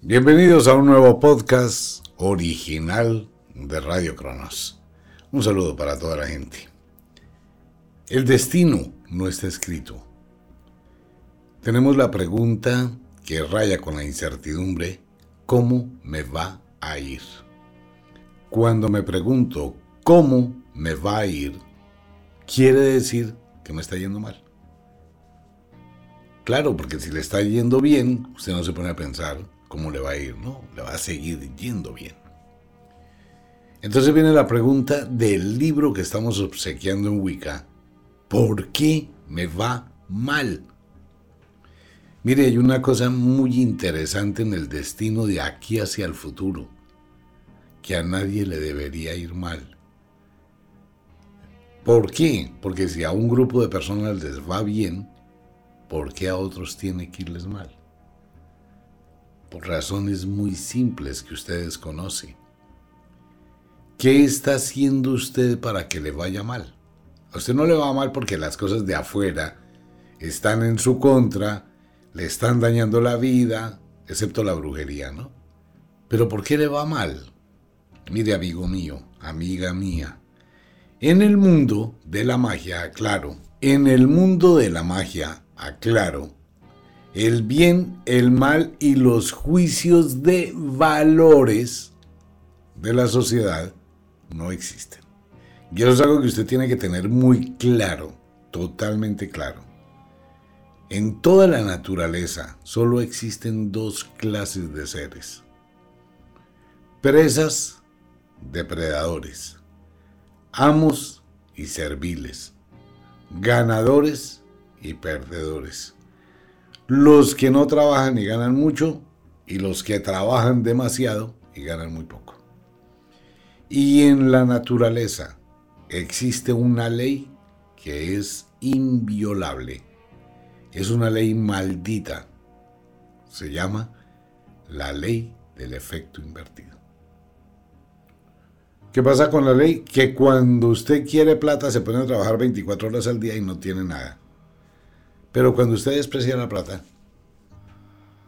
Bienvenidos a un nuevo podcast original de Radio Cronos. Un saludo para toda la gente. El destino no está escrito. Tenemos la pregunta que raya con la incertidumbre, ¿cómo me va a ir? Cuando me pregunto cómo me va a ir, quiere decir que me está yendo mal. Claro, porque si le está yendo bien, usted no se pone a pensar cómo le va a ir, ¿no? Le va a seguir yendo bien. Entonces viene la pregunta del libro que estamos obsequiando en Wicca. ¿Por qué me va mal? Mire, hay una cosa muy interesante en el destino de aquí hacia el futuro, que a nadie le debería ir mal. ¿Por qué? Porque si a un grupo de personas les va bien, ¿por qué a otros tiene que irles mal? Por razones muy simples que ustedes conocen. ¿Qué está haciendo usted para que le vaya mal? A usted no le va mal porque las cosas de afuera están en su contra, le están dañando la vida, excepto la brujería, ¿no? Pero ¿por qué le va mal? Mire, amigo mío, amiga mía, en el mundo de la magia, aclaro, en el mundo de la magia, aclaro, el bien, el mal y los juicios de valores de la sociedad no existen. Y eso es algo que usted tiene que tener muy claro, totalmente claro. En toda la naturaleza solo existen dos clases de seres. Presas, depredadores. Amos y serviles. Ganadores y perdedores los que no trabajan y ganan mucho y los que trabajan demasiado y ganan muy poco. Y en la naturaleza existe una ley que es inviolable. Es una ley maldita. Se llama la ley del efecto invertido. ¿Qué pasa con la ley? Que cuando usted quiere plata se pone a trabajar 24 horas al día y no tiene nada. Pero cuando usted desprecia la plata,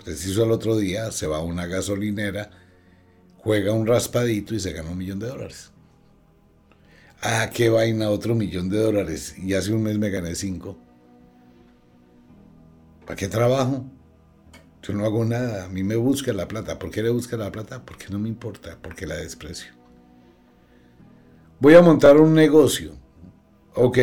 preciso al otro día se va a una gasolinera, juega un raspadito y se gana un millón de dólares. Ah, qué vaina, otro millón de dólares. Y hace un mes me gané cinco. ¿Para qué trabajo? Yo no hago nada. A mí me busca la plata. ¿Por qué le busca la plata? Porque no me importa, porque la desprecio. Voy a montar un negocio. Ok,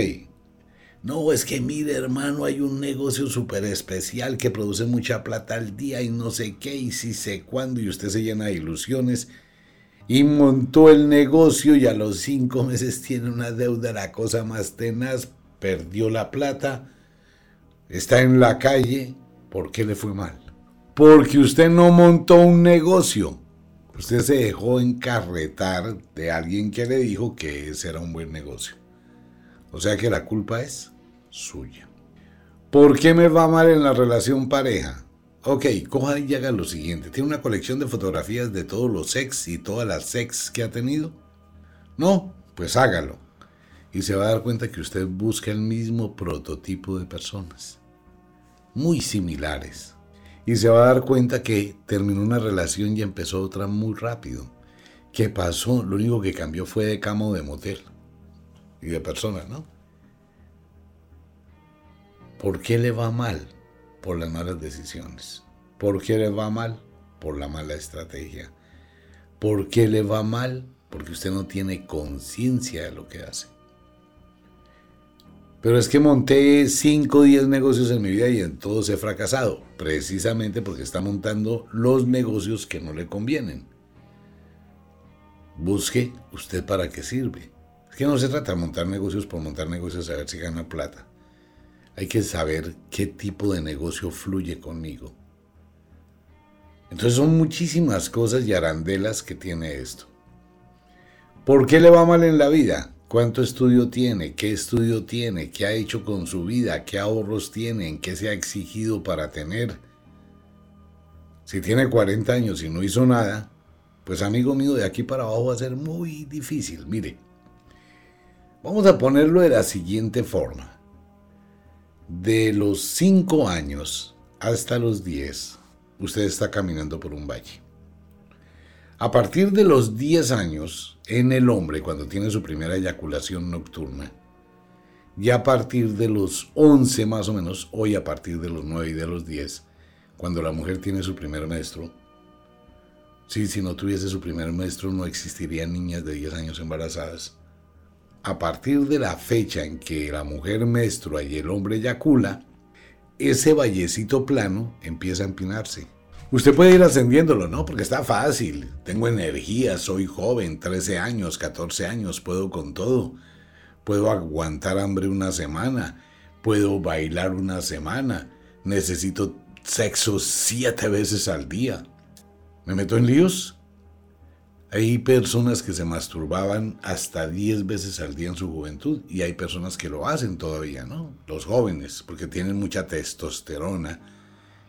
no, es que mire hermano, hay un negocio súper especial que produce mucha plata al día y no sé qué y si sé cuándo y usted se llena de ilusiones y montó el negocio y a los cinco meses tiene una deuda, la cosa más tenaz, perdió la plata, está en la calle, ¿por qué le fue mal? Porque usted no montó un negocio. Usted se dejó encarretar de alguien que le dijo que ese era un buen negocio. O sea que la culpa es suya. ¿Por qué me va mal en la relación pareja? Ok, coja y haga lo siguiente. ¿Tiene una colección de fotografías de todos los sex y todas las sex que ha tenido? No, pues hágalo. Y se va a dar cuenta que usted busca el mismo prototipo de personas. Muy similares. Y se va a dar cuenta que terminó una relación y empezó otra muy rápido. ¿Qué pasó? Lo único que cambió fue de cama o de motel. Y de personas, ¿no? ¿Por qué le va mal? Por las malas decisiones. ¿Por qué le va mal? Por la mala estrategia. ¿Por qué le va mal? Porque usted no tiene conciencia de lo que hace. Pero es que monté 5 o 10 negocios en mi vida y en todos he fracasado, precisamente porque está montando los negocios que no le convienen. Busque usted para qué sirve. Es que no se trata de montar negocios por montar negocios a ver si gana plata. Hay que saber qué tipo de negocio fluye conmigo. Entonces son muchísimas cosas y arandelas que tiene esto. ¿Por qué le va mal en la vida? ¿Cuánto estudio tiene? ¿Qué estudio tiene? ¿Qué ha hecho con su vida? ¿Qué ahorros tiene? ¿En qué se ha exigido para tener? Si tiene 40 años y no hizo nada, pues amigo mío, de aquí para abajo va a ser muy difícil. Mire, vamos a ponerlo de la siguiente forma. De los 5 años hasta los 10, usted está caminando por un valle. A partir de los 10 años, en el hombre, cuando tiene su primera eyaculación nocturna, y a partir de los 11 más o menos, hoy a partir de los 9 y de los 10, cuando la mujer tiene su primer maestro, sí, si no tuviese su primer maestro no existirían niñas de 10 años embarazadas, a partir de la fecha en que la mujer menstrua y el hombre eyacula, ese vallecito plano empieza a empinarse. Usted puede ir ascendiéndolo, ¿no? Porque está fácil. Tengo energía, soy joven, 13 años, 14 años, puedo con todo. Puedo aguantar hambre una semana, puedo bailar una semana, necesito sexo siete veces al día. ¿Me meto en líos? Hay personas que se masturbaban hasta 10 veces al día en su juventud y hay personas que lo hacen todavía, ¿no? Los jóvenes, porque tienen mucha testosterona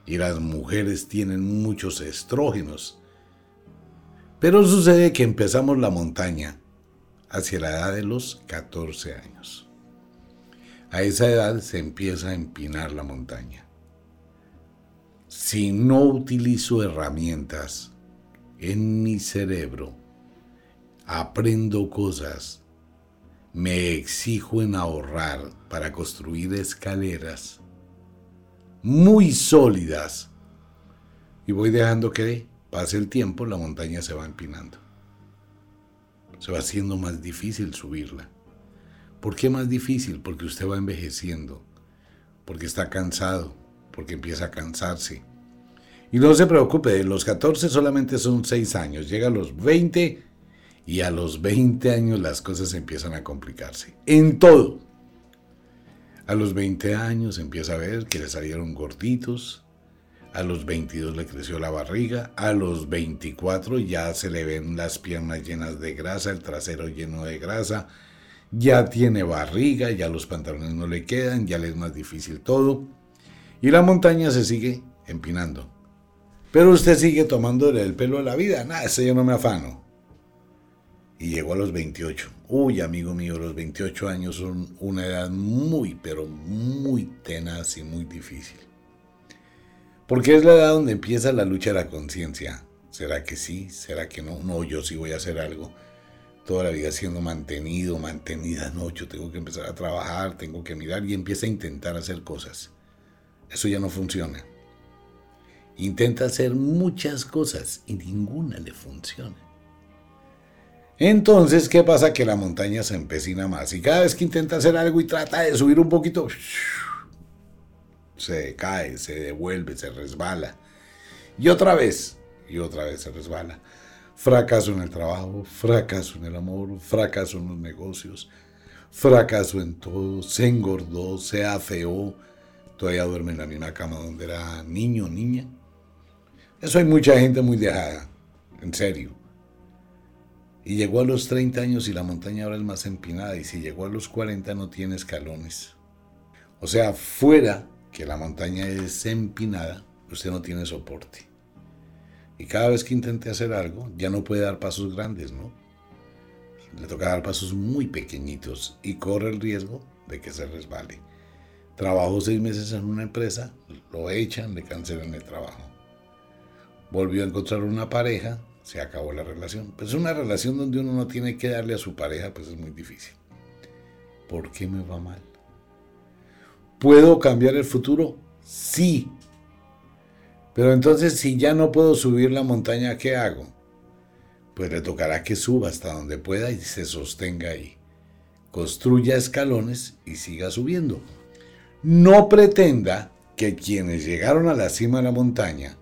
y las mujeres tienen muchos estrógenos. Pero sucede que empezamos la montaña hacia la edad de los 14 años. A esa edad se empieza a empinar la montaña. Si no utilizo herramientas en mi cerebro, aprendo cosas, me exijo en ahorrar para construir escaleras muy sólidas y voy dejando que pase el tiempo, la montaña se va empinando. Se va haciendo más difícil subirla. ¿Por qué más difícil? Porque usted va envejeciendo, porque está cansado, porque empieza a cansarse, y no se preocupe, de los 14 solamente son 6 años, llega a los 20 y a los 20 años las cosas empiezan a complicarse. En todo. A los 20 años empieza a ver que le salieron gorditos, a los 22 le creció la barriga, a los 24 ya se le ven las piernas llenas de grasa, el trasero lleno de grasa, ya tiene barriga, ya los pantalones no le quedan, ya le es más difícil todo. Y la montaña se sigue empinando. Pero usted sigue tomándole el pelo a la vida. Nada, ese yo no me afano. Y llegó a los 28. Uy, amigo mío, los 28 años son una edad muy, pero muy tenaz y muy difícil. Porque es la edad donde empieza la lucha de la conciencia. ¿Será que sí? ¿Será que no? No, yo sí voy a hacer algo. Toda la vida siendo mantenido, mantenida. No, yo tengo que empezar a trabajar, tengo que mirar y empieza a intentar hacer cosas. Eso ya no funciona. Intenta hacer muchas cosas y ninguna le funciona. Entonces, ¿qué pasa? Que la montaña se empecina más y cada vez que intenta hacer algo y trata de subir un poquito, se cae, se devuelve, se resbala. Y otra vez, y otra vez se resbala. Fracaso en el trabajo, fracaso en el amor, fracaso en los negocios, fracaso en todo, se engordó, se afeó, todavía duerme en la misma cama donde era niño o niña. Eso hay mucha gente muy dejada, en serio. Y llegó a los 30 años y la montaña ahora es más empinada y si llegó a los 40 no tiene escalones. O sea, fuera que la montaña es empinada, usted no tiene soporte. Y cada vez que intente hacer algo, ya no puede dar pasos grandes, ¿no? Le toca dar pasos muy pequeñitos y corre el riesgo de que se resbale. Trabajó seis meses en una empresa, lo echan, le cancelan el trabajo. Volvió a encontrar una pareja, se acabó la relación. Pues una relación donde uno no tiene que darle a su pareja, pues es muy difícil. ¿Por qué me va mal? ¿Puedo cambiar el futuro? Sí. Pero entonces si ya no puedo subir la montaña, ¿qué hago? Pues le tocará que suba hasta donde pueda y se sostenga ahí. Construya escalones y siga subiendo. No pretenda que quienes llegaron a la cima de la montaña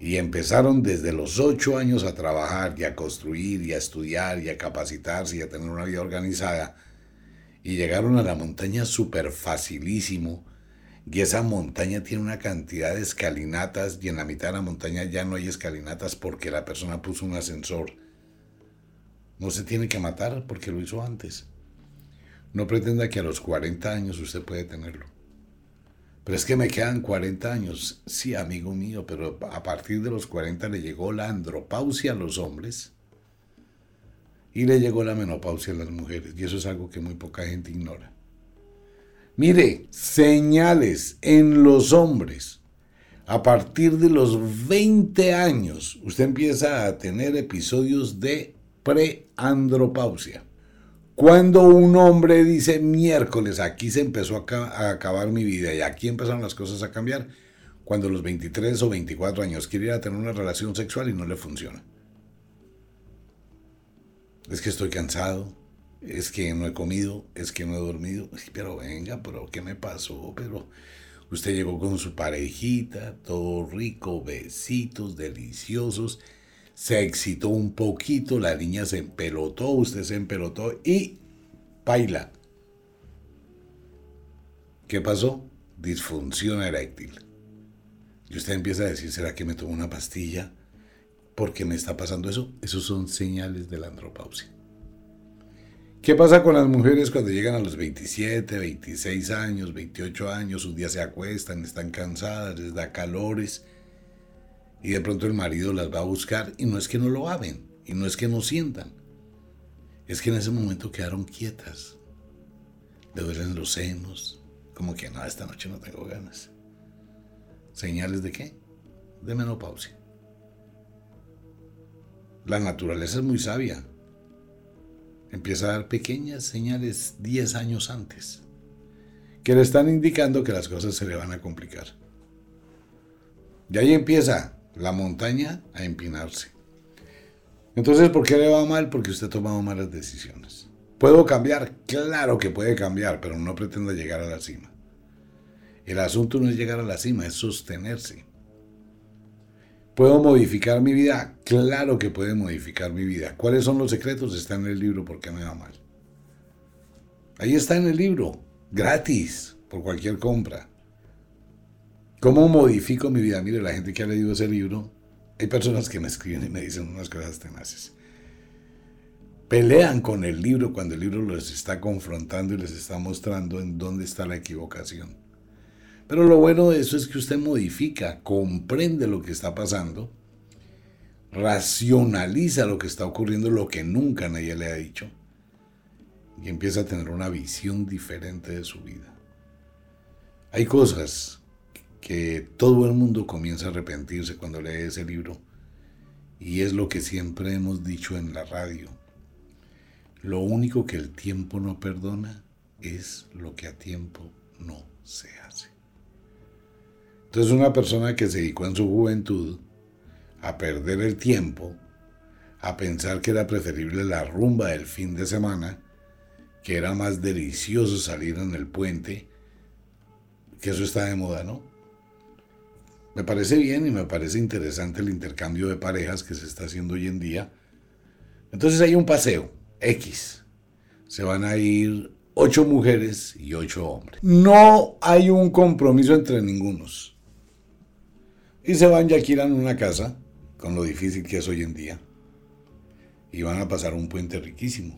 y empezaron desde los ocho años a trabajar y a construir y a estudiar y a capacitarse y a tener una vida organizada y llegaron a la montaña súper facilísimo y esa montaña tiene una cantidad de escalinatas y en la mitad de la montaña ya no hay escalinatas porque la persona puso un ascensor. No se tiene que matar porque lo hizo antes. No pretenda que a los 40 años usted puede tenerlo. Pero es que me quedan 40 años. Sí, amigo mío, pero a partir de los 40 le llegó la andropausia a los hombres y le llegó la menopausia a las mujeres. Y eso es algo que muy poca gente ignora. Mire, señales en los hombres. A partir de los 20 años, usted empieza a tener episodios de preandropausia. Cuando un hombre dice miércoles, aquí se empezó a, acabar mi vida y aquí empezaron las cosas a cambiar, cuando los 23 o 24 años quiere ir a tener una relación sexual y no le funciona. Es que estoy cansado, es que no he comido, es que no he dormido. Pero venga, pero ¿qué me pasó? Pero usted llegó con su parejita, todo rico, besitos deliciosos. Se excitó un poquito, la niña se empelotó, usted se empelotó y baila. ¿Qué pasó? Disfunción eréctil. Y usted empieza a decir, ¿será que me tomo una pastilla? ¿Por qué me está pasando eso? Esos son señales de la andropausia. ¿Qué pasa con las mujeres cuando llegan a los 27, 26 años, 28 años? Un día se acuestan, están cansadas, les da calores y de pronto el marido las va a buscar y no es que no lo amen y no es que no sientan, es que en ese momento quedaron quietas, le duelen los senos, como que no, esta noche no tengo ganas. ¿Señales de qué? De menopausia. La naturaleza es muy sabia empieza a dar pequeñas señales 10 años antes, que le están indicando que las cosas se le van a complicar. Y ahí empieza la montaña a empinarse. Entonces, ¿por qué le va mal? Porque usted ha tomado malas decisiones. ¿Puedo cambiar? Claro que puede cambiar, pero no pretenda llegar a la cima. El asunto no es llegar a la cima, es sostenerse. ¿Puedo modificar mi vida? Claro que puede modificar mi vida. ¿Cuáles son los secretos? Está en el libro ¿Por qué me va mal? Ahí está en el libro, gratis, por cualquier compra. ¿Cómo modifico mi vida? Mire, la gente que ha leído ese libro, hay personas que me escriben y me dicen unas cosas tenaces. Pelean con el libro cuando el libro les está confrontando y les está mostrando en dónde está la equivocación. Pero lo bueno de eso es que usted modifica, comprende lo que está pasando, racionaliza lo que está ocurriendo, lo que nunca nadie le ha dicho, y empieza a tener una visión diferente de su vida. Hay cosas que todo el mundo comienza a arrepentirse cuando lee ese libro, y es lo que siempre hemos dicho en la radio. Lo único que el tiempo no perdona es lo que a tiempo no se hace. Entonces una persona que se dedicó en su juventud a perder el tiempo, a pensar que era preferible la rumba del fin de semana, que era más delicioso salir en el puente, que eso está de moda, ¿no? Me parece bien y me parece interesante el intercambio de parejas que se está haciendo hoy en día. Entonces hay un paseo, X. Se van a ir ocho mujeres y ocho hombres. No hay un compromiso entre ningunos. Y se van y alquilan una casa, con lo difícil que es hoy en día. Y van a pasar un puente riquísimo.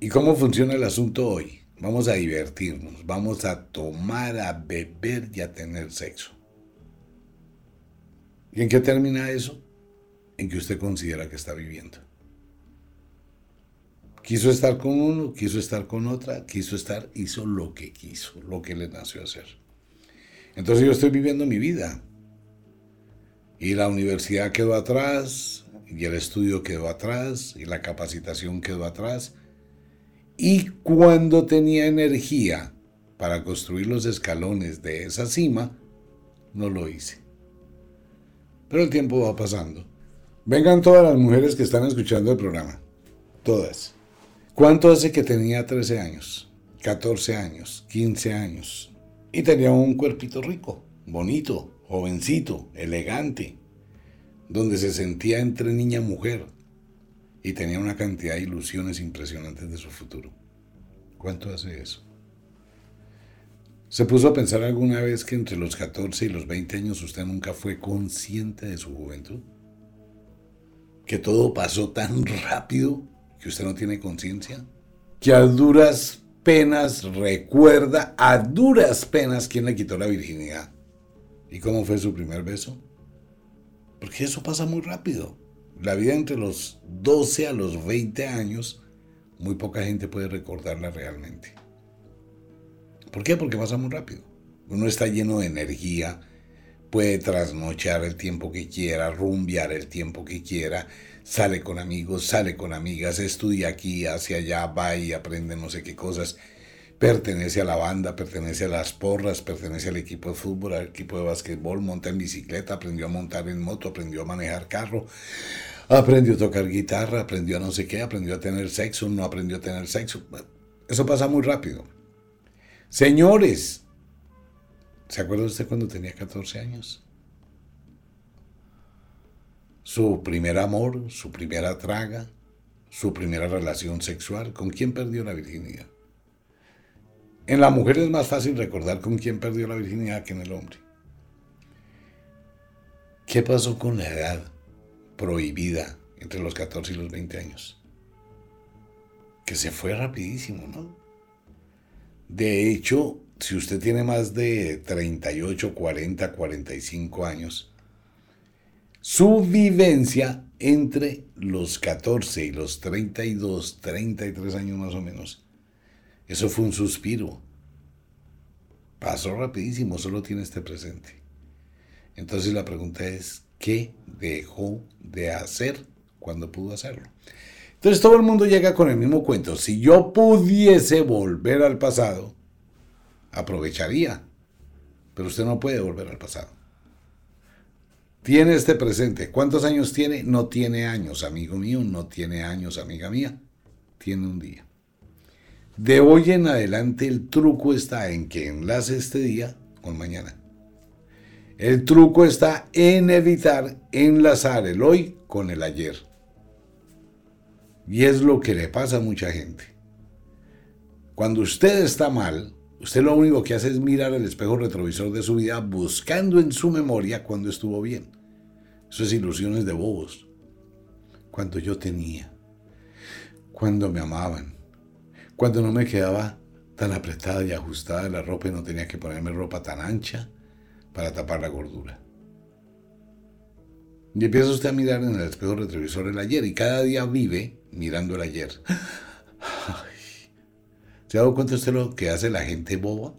¿Y cómo funciona el asunto hoy? Vamos a divertirnos, vamos a tomar, a beber y a tener sexo. ¿Y en qué termina eso? En que usted considera que está viviendo. Quiso estar con uno, quiso estar con otra, quiso estar, hizo lo que quiso, lo que le nació hacer. Entonces yo estoy viviendo mi vida. Y la universidad quedó atrás, y el estudio quedó atrás, y la capacitación quedó atrás. Y cuando tenía energía para construir los escalones de esa cima, no lo hice. Pero el tiempo va pasando. Vengan todas las mujeres que están escuchando el programa. Todas. ¿Cuánto hace que tenía 13 años? 14 años, 15 años. Y tenía un cuerpito rico, bonito, jovencito, elegante, donde se sentía entre niña y mujer y tenía una cantidad de ilusiones impresionantes de su futuro. ¿Cuánto hace eso? ¿Se puso a pensar alguna vez que entre los 14 y los 20 años usted nunca fue consciente de su juventud? ¿Que todo pasó tan rápido que usted no tiene conciencia, que a duras penas recuerda, a duras penas, quién le quitó la virginidad y cómo fue su primer beso. Porque eso pasa muy rápido. La vida entre los 12 a los 20 años, muy poca gente puede recordarla realmente. ¿Por qué? Porque pasa muy rápido. Uno está lleno de energía, puede trasnochar el tiempo que quiera, rumbear el tiempo que quiera, sale con amigos, sale con amigas, estudia aquí, hacia allá, va y aprende no sé qué cosas. Pertenece a la banda, pertenece a las porras, pertenece al equipo de fútbol, al equipo de básquetbol, monta en bicicleta, aprendió a montar en moto, aprendió a manejar carro, aprendió a tocar guitarra, aprendió a no sé qué, aprendió a tener sexo, no aprendió a tener sexo. Eso pasa muy rápido. Señores, ¿se acuerda usted cuando tenía 14 años? su primer amor, su primera traga, su primera relación sexual, ¿con quién perdió la virginidad? En la mujer es más fácil recordar con quién perdió la virginidad que en el hombre. ¿Qué pasó con la edad prohibida entre los 14 y los 20 años? Que se fue rapidísimo, ¿no? De hecho, si usted tiene más de 38, 40, 45 años, su vivencia entre los 14 y los 32, 33 años más o menos, eso fue un suspiro. Pasó rapidísimo, solo tiene este presente. Entonces la pregunta es, ¿qué dejó de hacer cuando pudo hacerlo? Entonces todo el mundo llega con el mismo cuento. Si yo pudiese volver al pasado, aprovecharía. Pero usted no puede volver al pasado. Tiene este presente. ¿Cuántos años tiene? No tiene años, amigo mío, no tiene años, amiga mía. Tiene un día. De hoy en adelante el truco está en que enlace este día con mañana. El truco está en evitar enlazar el hoy con el ayer. Y es lo que le pasa a mucha gente. Cuando usted está mal, usted lo único que hace es mirar el espejo retrovisor de su vida buscando en su memoria cuando estuvo bien. Eso es ilusiones de bobos. Cuando yo tenía, cuando me amaban, cuando no me quedaba tan apretada y ajustada la ropa y no tenía que ponerme ropa tan ancha para tapar la gordura. Y empieza usted a mirar en el espejo retrovisor el ayer y cada día vive mirando el ayer. ¿Se ha dado cuenta usted lo que hace la gente boba?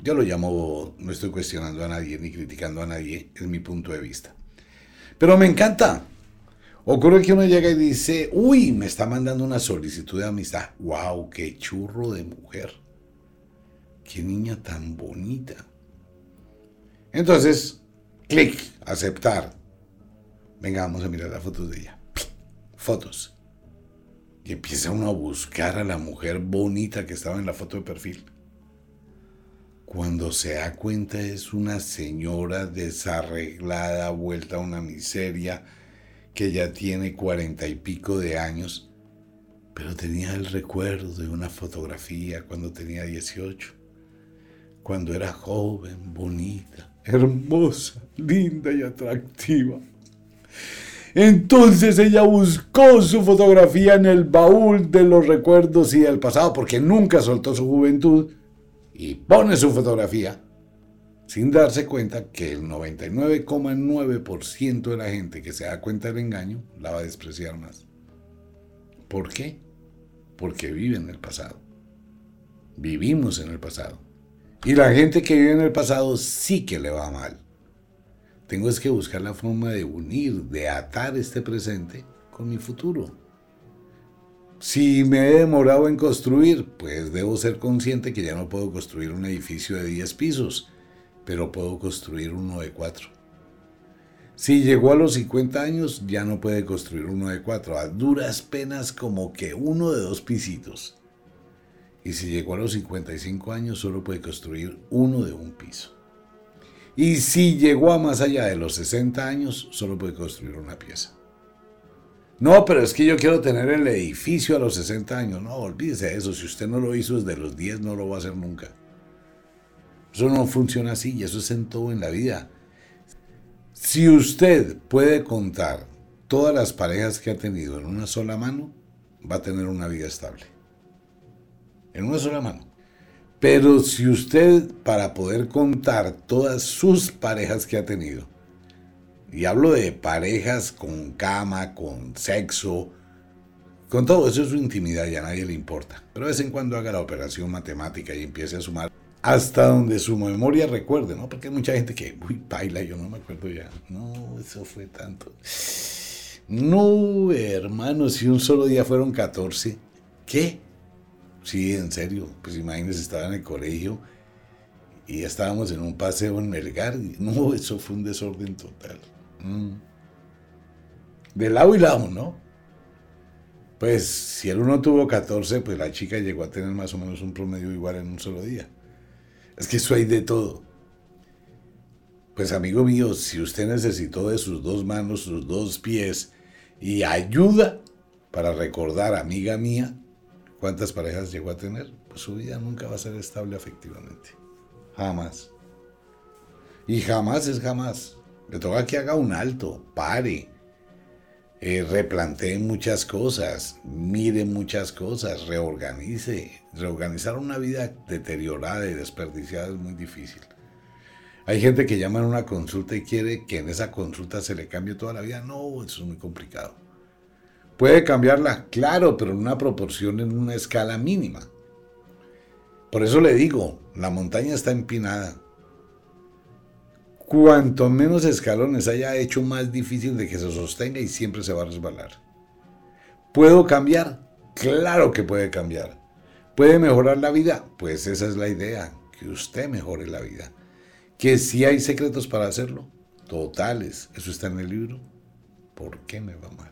Yo lo llamo, no estoy cuestionando a nadie ni criticando a nadie, es mi punto de vista. Pero me encanta. Ocurre que uno llega y dice, uy, me está mandando una solicitud de amistad. ¡Wow! ¡Qué churro de mujer! ¡Qué niña tan bonita! Entonces, clic, aceptar. Venga, vamos a mirar las fotos de ella. Fotos. Y empieza uno a buscar a la mujer bonita que estaba en la foto de perfil. Cuando se da cuenta es una señora desarreglada, vuelta a una miseria, que ya tiene cuarenta y pico de años, pero tenía el recuerdo de una fotografía cuando tenía 18, cuando era joven, bonita, hermosa, linda y atractiva. Entonces ella buscó su fotografía en el baúl de los recuerdos y del pasado, porque nunca soltó su juventud, y pone su fotografía sin darse cuenta que el 99,9% de la gente que se da cuenta del engaño la va a despreciar más. ¿Por qué? Porque vive en el pasado. Vivimos en el pasado. Y la gente que vive en el pasado sí que le va mal. Tengo es que buscar la forma de unir, de atar este presente con mi futuro. Si me he demorado en construir, pues debo ser consciente que ya no puedo construir un edificio de 10 pisos, pero puedo construir uno de 4. Si llegó a los 50 años, ya no puede construir uno de 4, a duras penas como que uno de dos pisitos. Y si llegó a los 55 años, solo puede construir uno de un piso. Y si llegó a más allá de los 60 años, solo puede construir una pieza. No, pero es que yo quiero tener el edificio a los 60 años. No, olvídese de eso. Si usted no lo hizo desde los 10, no lo va a hacer nunca. Eso no funciona así y eso es en todo en la vida. Si usted puede contar todas las parejas que ha tenido en una sola mano, va a tener una vida estable. En una sola mano. Pero si usted, para poder contar todas sus parejas que ha tenido, y hablo de parejas con cama, con sexo, con todo eso es su intimidad y a nadie le importa. Pero de vez en cuando haga la operación matemática y empiece a sumar hasta donde su memoria recuerde, ¿no? Porque hay mucha gente que, uy, baila, yo no me acuerdo ya. No, eso fue tanto. No, hermano, si un solo día fueron 14, ¿qué? Sí, en serio. Pues imagínense, estaba en el colegio y estábamos en un paseo en Melgar. no, eso fue un desorden total. Mm. De lado y lado, ¿no? Pues si el uno tuvo 14, pues la chica llegó a tener más o menos un promedio igual en un solo día. Es que eso hay de todo. Pues amigo mío, si usted necesitó de sus dos manos, sus dos pies y ayuda para recordar, amiga mía, ¿Cuántas parejas llegó a tener? Pues su vida nunca va a ser estable afectivamente. Jamás. Y jamás es jamás. Le toca que haga un alto, pare, eh, replantee muchas cosas, mire muchas cosas, reorganice. Reorganizar una vida deteriorada y desperdiciada es muy difícil. Hay gente que llama a una consulta y quiere que en esa consulta se le cambie toda la vida. No, eso es muy complicado. Puede cambiarla, claro, pero en una proporción, en una escala mínima. Por eso le digo, la montaña está empinada. Cuanto menos escalones haya hecho, más difícil de que se sostenga y siempre se va a resbalar. ¿Puedo cambiar? Claro que puede cambiar. ¿Puede mejorar la vida? Pues esa es la idea, que usted mejore la vida. Que si hay secretos para hacerlo, totales, eso está en el libro. ¿Por qué me va mal?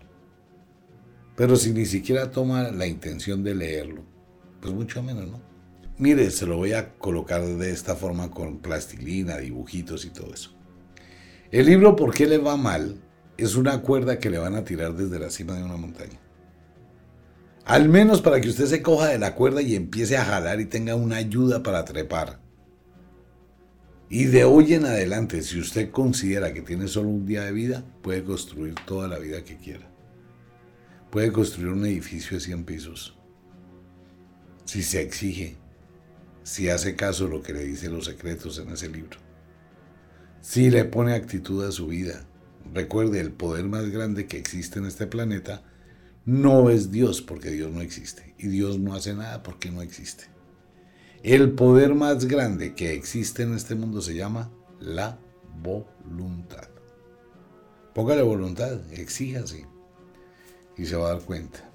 Pero si ni siquiera toma la intención de leerlo, pues mucho menos, ¿no? Mire, se lo voy a colocar de esta forma con plastilina, dibujitos y todo eso. El libro ¿Por qué le va mal? es una cuerda que le van a tirar desde la cima de una montaña. Al menos para que usted se coja de la cuerda y empiece a jalar y tenga una ayuda para trepar. Y de hoy en adelante, si usted considera que tiene solo un día de vida, puede construir toda la vida que quiera puede construir un edificio de 100 pisos. Si se exige, si hace caso lo que le dicen los secretos en ese libro. Si le pone actitud a su vida. Recuerde, el poder más grande que existe en este planeta no es Dios porque Dios no existe. Y Dios no hace nada porque no existe. El poder más grande que existe en este mundo se llama la voluntad. Póngale voluntad, exíjase y se va a dar cuenta.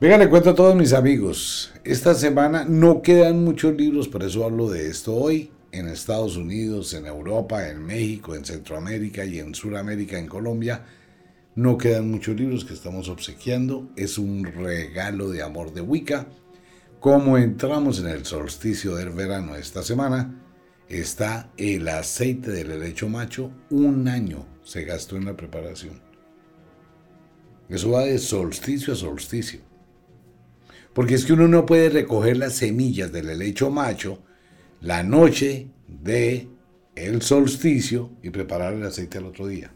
Venga, le cuento a todos mis amigos. Esta semana no quedan muchos libros, por eso hablo de esto hoy. En Estados Unidos, en Europa, en México, en Centroamérica y en Sudamérica, en Colombia, no quedan muchos libros que estamos obsequiando. Es un regalo de amor de Wicca. Como entramos en el solsticio del verano esta semana, está el aceite del helecho macho. Un año se gastó en la preparación. Eso va de solsticio a solsticio. Porque es que uno no puede recoger las semillas del helecho macho la noche de el solsticio y preparar el aceite al otro día.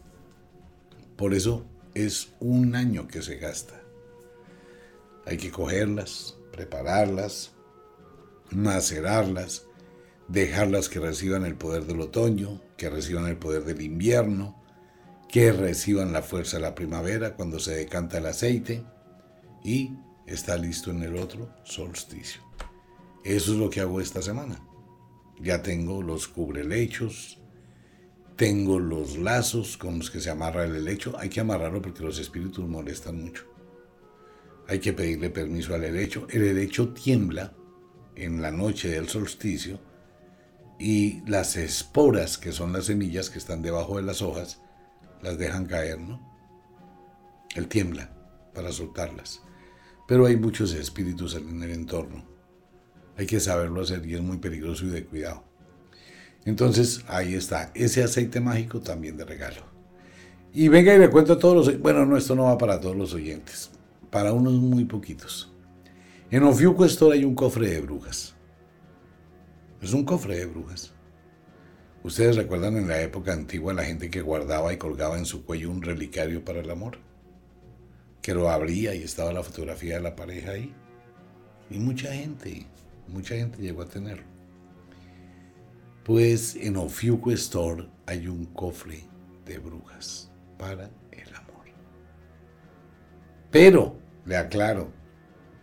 Por eso es un año que se gasta. Hay que cogerlas, prepararlas, macerarlas, dejarlas que reciban el poder del otoño, que reciban el poder del invierno, que reciban la fuerza de la primavera cuando se decanta el aceite y está listo en el otro solsticio. Eso es lo que hago esta semana. Ya tengo los cubrelechos, tengo los lazos con los que se amarra el helecho. Hay que amarrarlo porque los espíritus molestan mucho. Hay que pedirle permiso al helecho. El helecho tiembla en la noche del solsticio y las esporas, que son las semillas que están debajo de las hojas, las dejan caer, ¿no? Él tiembla para soltarlas. Pero hay muchos espíritus en el entorno. Hay que saberlo hacer y es muy peligroso y de cuidado. Entonces, ahí está. Ese aceite mágico también de regalo. Y venga y le cuento a todos los... Bueno, no, esto no va para todos los oyentes. Para unos muy poquitos. En Ofiuco Store hay un cofre de brujas. Es un cofre de brujas. Ustedes recuerdan en la época antigua la gente que guardaba y colgaba en su cuello un relicario para el amor que lo abría y estaba la fotografía de la pareja ahí. Y mucha gente, mucha gente llegó a tenerlo. Pues en Ofiuco Store hay un cofre de brujas para el amor. Pero, le aclaro,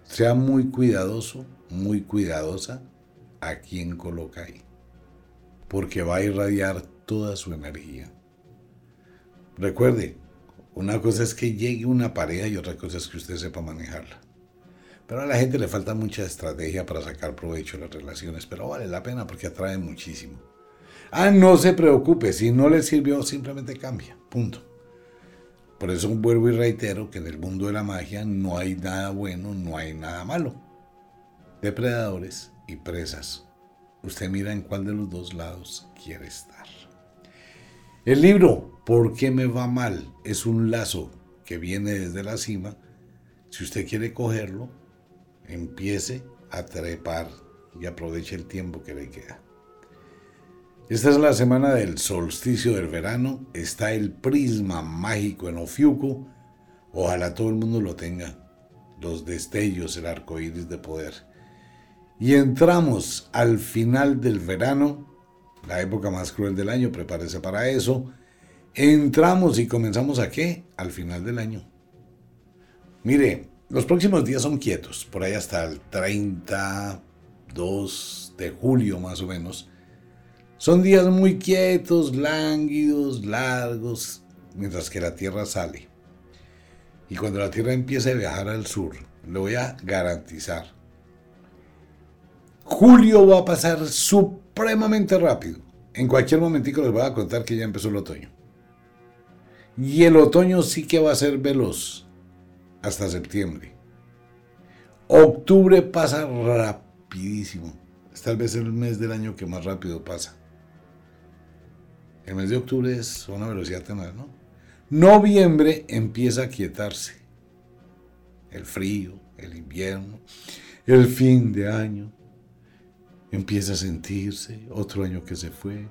sea muy cuidadoso, muy cuidadosa a quien coloca ahí. Porque va a irradiar toda su energía. Recuerde, una cosa es que llegue una pareja y otra cosa es que usted sepa manejarla. Pero a la gente le falta mucha estrategia para sacar provecho de las relaciones, pero vale la pena porque atrae muchísimo. Ah, no se preocupe, si no le sirvió, simplemente cambia, punto. Por eso vuelvo y reitero que en el mundo de la magia no hay nada bueno, no hay nada malo. Depredadores y presas. Usted mira en cuál de los dos lados quiere estar. El libro ¿Por qué me va mal? Es un lazo que viene desde la cima. Si usted quiere cogerlo, empiece a trepar y aproveche el tiempo que le queda. Esta es la semana del solsticio del verano. Está el prisma mágico en Ofiuco. Ojalá todo el mundo lo tenga. Los destellos, el arco iris de poder. Y entramos al final del verano, la época más cruel del año. Prepárese para eso entramos y comenzamos a qué? Al final del año. Mire, los próximos días son quietos, por ahí hasta el 32 de julio más o menos. Son días muy quietos, lánguidos, largos, mientras que la Tierra sale. Y cuando la Tierra empiece a viajar al sur, lo voy a garantizar. Julio va a pasar supremamente rápido. En cualquier momentico les voy a contar que ya empezó el otoño. Y el otoño sí que va a ser veloz hasta septiembre. Octubre pasa rapidísimo. Es tal vez el mes del año que más rápido pasa. El mes de octubre es una velocidad tenaz, ¿no? Noviembre empieza a quietarse. El frío, el invierno, el fin de año. Empieza a sentirse otro año que se fue.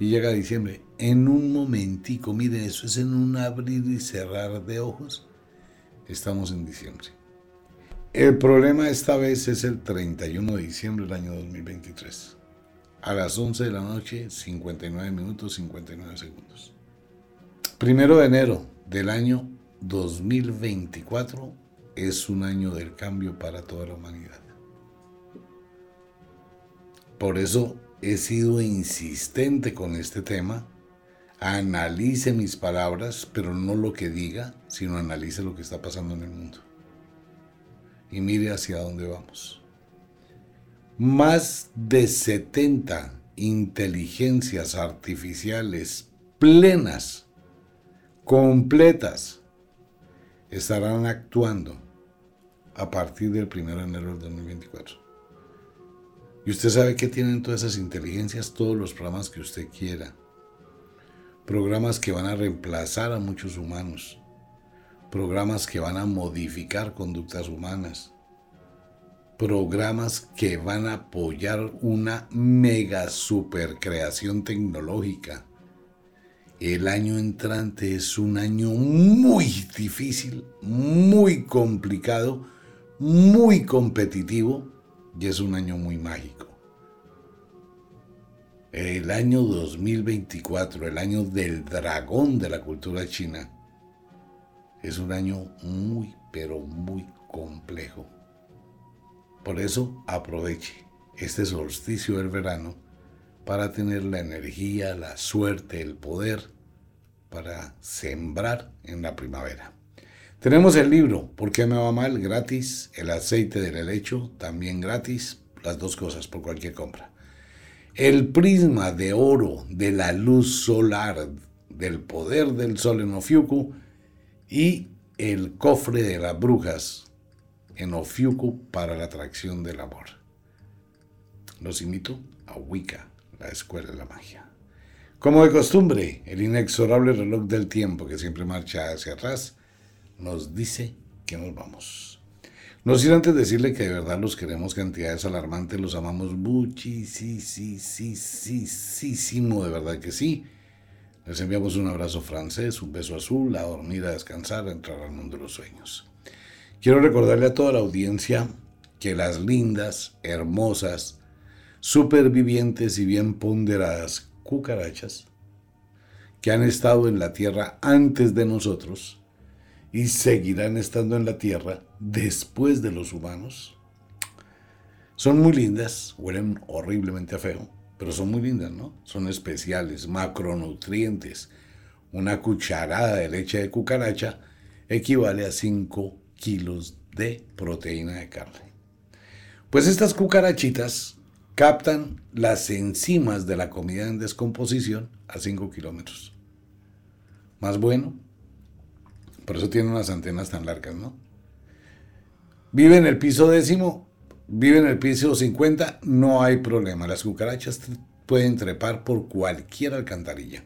Y llega diciembre, en un momentico, mire, eso es en un abrir y cerrar de ojos, estamos en diciembre. El problema esta vez es el 31 de diciembre del año 2023. A las 11 de la noche, 59 minutos 59 segundos. Primero de enero del año 2024 es un año del cambio para toda la humanidad. Por eso he sido insistente con este tema. Analice mis palabras, pero no lo que diga, sino analice lo que está pasando en el mundo. Y mire hacia dónde vamos. Más de 70 inteligencias artificiales plenas, completas, estarán actuando a partir del 1 de enero del 2024. Y usted sabe que tienen todas esas inteligencias, todos los programas que usted quiera. Programas que van a reemplazar a muchos humanos. Programas que van a modificar conductas humanas. Programas que van a apoyar una mega super creación tecnológica. el año entrante es un año muy difícil, muy complicado, muy competitivo y es un año muy mágico. El año 2024, el año del dragón de la cultura china, es un año muy, pero muy complejo. Por eso aproveche este solsticio del verano para tener la energía, la suerte, el poder para sembrar en la primavera. Tenemos el libro ¿Por qué me va mal? gratis, el aceite del helecho también gratis, las dos cosas por cualquier compra. El prisma de oro de la luz solar del poder del sol en Ofiuku y el cofre de las brujas en Ofiuku para la atracción del amor. Los invito a Wicca, la escuela de la magia. Como de costumbre, el inexorable reloj del tiempo que siempre marcha hacia atrás nos dice que nos vamos. No sin antes decirle que de verdad los queremos cantidades alarmantes, los amamos muchísimo, de verdad que sí. Les enviamos un abrazo francés, un beso azul, a dormir, a descansar, a entrar al mundo de los sueños. Quiero recordarle a toda la audiencia que las lindas, hermosas, supervivientes y bien ponderadas cucarachas que han estado en la tierra antes de nosotros y seguirán estando en la tierra después de los humanos. Son muy lindas, huelen horriblemente a feo, pero son muy lindas, ¿no? Son especiales, macronutrientes. Una cucharada de leche de cucaracha equivale a 5 kilos de proteína de carne. Pues estas cucarachitas captan las enzimas de la comida en descomposición a 5 kilómetros. Más bueno, por eso tienen unas antenas tan largas, ¿no? Vive en el piso décimo, vive en el piso 50, no hay problema. Las cucarachas pueden trepar por cualquier alcantarilla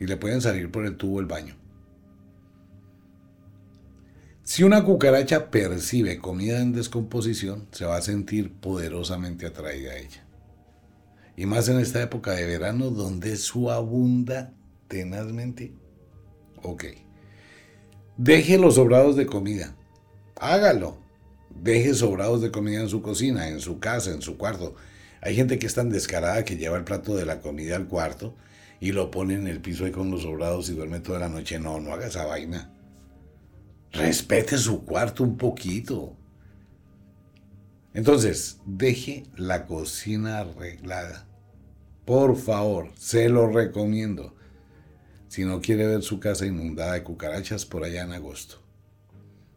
y le pueden salir por el tubo del baño. Si una cucaracha percibe comida en descomposición, se va a sentir poderosamente atraída a ella. Y más en esta época de verano donde su abunda tenazmente. Ok. Deje los sobrados de comida. Hágalo. Deje sobrados de comida en su cocina, en su casa, en su cuarto. Hay gente que es tan descarada que lleva el plato de la comida al cuarto y lo pone en el piso ahí con los sobrados y duerme toda la noche. No, no haga esa vaina. Respete su cuarto un poquito. Entonces, deje la cocina arreglada. Por favor, se lo recomiendo. Si no quiere ver su casa inundada de cucarachas por allá en agosto.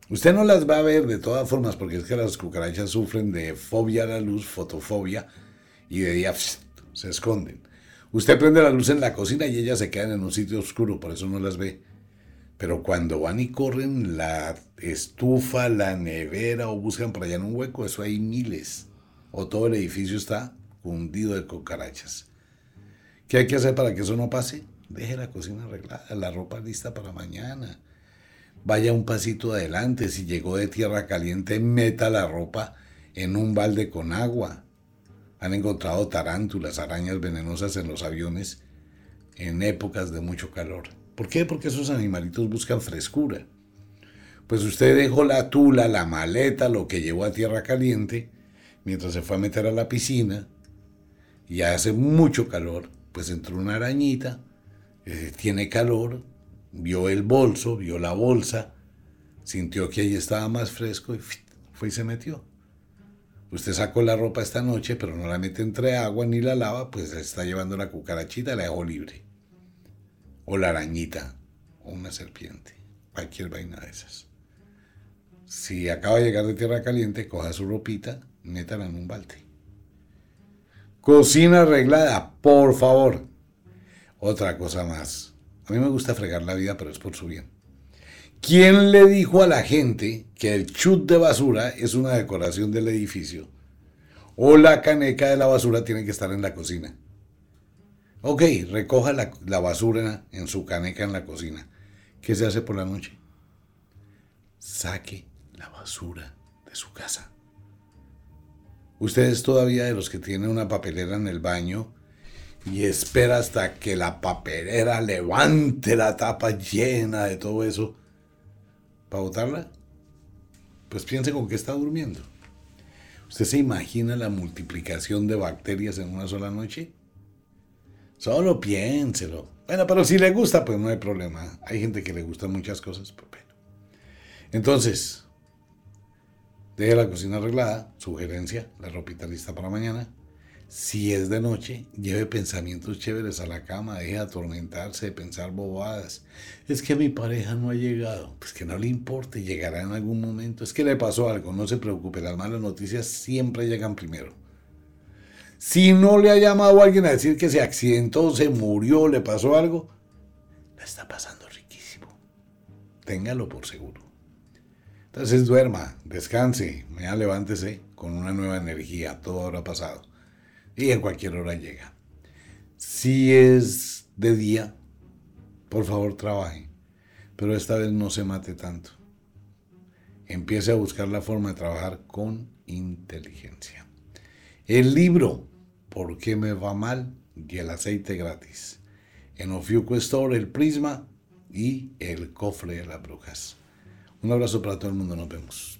Usted no las va a ver de todas formas porque es que las cucarachas sufren de fobia a la luz, fotofobia, y de día se esconden. Usted prende la luz en la cocina y ellas se quedan en un sitio oscuro, por eso no las ve. Pero cuando van y corren la estufa, la nevera o buscan por allá en un hueco, eso hay miles. O todo el edificio está hundido de cucarachas. ¿Qué hay que hacer para que eso no pase? Deje la cocina arreglada, la ropa lista para mañana. Vaya un pasito adelante. Si llegó de tierra caliente, meta la ropa en un balde con agua. Han encontrado tarántulas, arañas venenosas en los aviones en épocas de mucho calor. ¿Por qué? Porque esos animalitos buscan frescura. Pues usted dejó la tula, la maleta, lo que llevó a tierra caliente, mientras se fue a meter a la piscina, y hace mucho calor, pues entró una arañita, eh, tiene calor, vio el bolso, vio la bolsa, sintió que ahí estaba más fresco y fue y se metió. Usted sacó la ropa esta noche, pero no la mete entre agua ni la lava, pues está llevando la cucarachita, la dejó libre o la arañita, o una serpiente, cualquier vaina de esas. Si acaba de llegar de tierra caliente, coja su ropita, métala en un balde. Cocina arreglada, por favor. Otra cosa más. A mí me gusta fregar la vida, pero es por su bien. ¿Quién le dijo a la gente que el chut de basura es una decoración del edificio? O la caneca de la basura tiene que estar en la cocina. Ok, recoja la, basura en su caneca en la cocina. ¿Qué se hace por la noche? Saque la basura de su casa. Ustedes todavía de los que tienen una papelera en el baño y espera hasta que la papelera levante la tapa llena de todo eso para botarla, pues piense con que está durmiendo. ¿Usted se imagina la multiplicación de bacterias en una sola noche? Solo piénselo. Bueno, pero si le gusta, pues no hay problema. Hay gente que le gustan muchas cosas, pues bueno. Entonces, deje la cocina arreglada, sugerencia, la ropita lista para mañana. Si es de noche, lleve pensamientos chéveres a la cama, deje de atormentarse, de pensar bobadas. Es que mi pareja no ha llegado. Pues que no le importe, llegará en algún momento. Es que le pasó algo, no se preocupe, las malas noticias siempre llegan primero. Si no le ha llamado alguien a decir que se accidentó, se murió, le pasó algo, la está pasando riquísimo. Téngalo por seguro. Entonces duerma, descanse, ya levántese con una nueva energía, todo habrá pasado y en cualquier hora llega. Si es de día, por favor trabaje, pero esta vez no se mate tanto. Empiece a buscar la forma de trabajar con inteligencia. El libro, ¿Por qué me va mal? y el aceite gratis. En Ofiuco Store, el prisma y el cofre de las brujas. Un abrazo para todo el mundo, nos vemos.